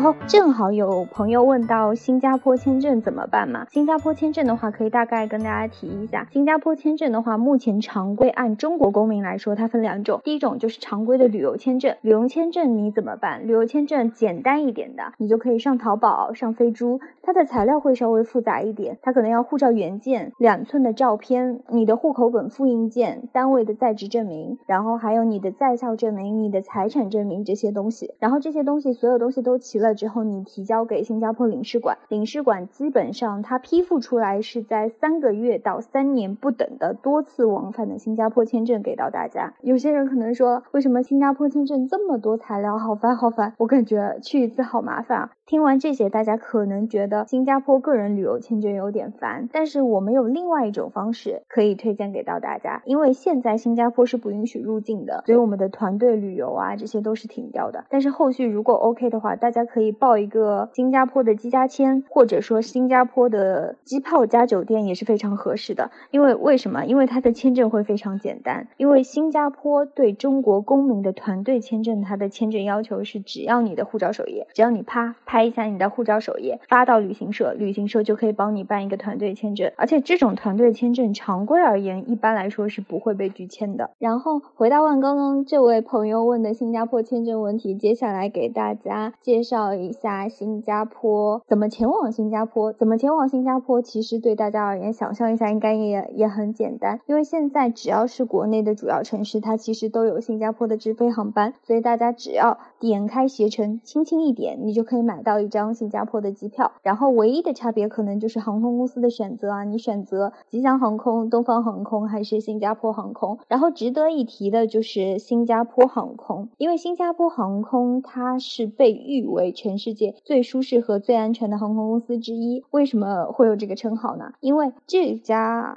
然后正好有朋友问到新加坡签证怎么办嘛？新加坡签证的话，可以大概跟大家提一下，新加坡签证的话，目前常规按中国公民来说，它分两种，第一种就是常规的旅游签证，旅游签证你怎么办？旅游签证简单一点的，你就可以上淘宝、上飞猪，它的材料会稍微复杂一点，它可能要护照原件、两寸的照片、你的户口本复印件、单位的在职证明，然后还有你的在校证明、你的财产证明这些东西，然后这些东西所有东西都齐了之后，你提交给新加坡领事馆，领事馆基本上它批复出来是在三个月到三年不等的多次往返的新加坡签证给到大家。有些人可能说，为什么新加坡签证这么多材料，好烦好烦？我感觉去一次好麻烦啊。听完这些，大家可能觉得新加坡个人旅游签证有点烦，但是我们有另外一种方式可以推荐给到大家。因为现在新加坡是不允许入境的，所以我们的团队旅游啊这些都是停掉的。但是后续如果 OK 的话，大家可以报一个新加坡的机加签，或者说新加坡的机票加酒店也是非常合适的。因为为什么？因为它的签证会非常简单。因为新加坡对中国公民的团队签证，它的签证要求是只要你的护照首页，只要你啪拍。拍一下你的护照首页，发到旅行社，旅行社就可以帮你办一个团队签证。而且这种团队签证，常规而言，一般来说是不会被拒签的。然后回答完刚刚这位朋友问的新加坡签证问题，接下来给大家介绍一下新加坡怎么前往新加坡。怎么前往新加坡？其实对大家而言，想象一下应该也也很简单，因为现在只要是国内的主要城市，它其实都有新加坡的直飞航班，所以大家只要点开携程，轻轻一点，你就可以买。到一张新加坡的机票，然后唯一的差别可能就是航空公司的选择啊，你选择吉祥航空、东方航空还是新加坡航空？然后值得一提的就是新加坡航空，因为新加坡航空它是被誉为全世界最舒适和最安全的航空公司之一。为什么会有这个称号呢？因为这家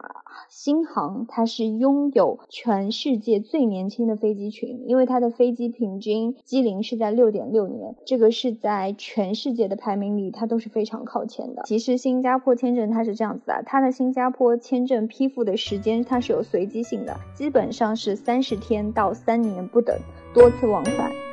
新航它是拥有全世界最年轻的飞机群，因为它的飞机平均机龄是在六点六年，这个是在全。世界的排名里，它都是非常靠前的。其实新加坡签证它是这样子的，它的新加坡签证批复的时间它是有随机性的，基本上是三十天到三年不等，多次往返。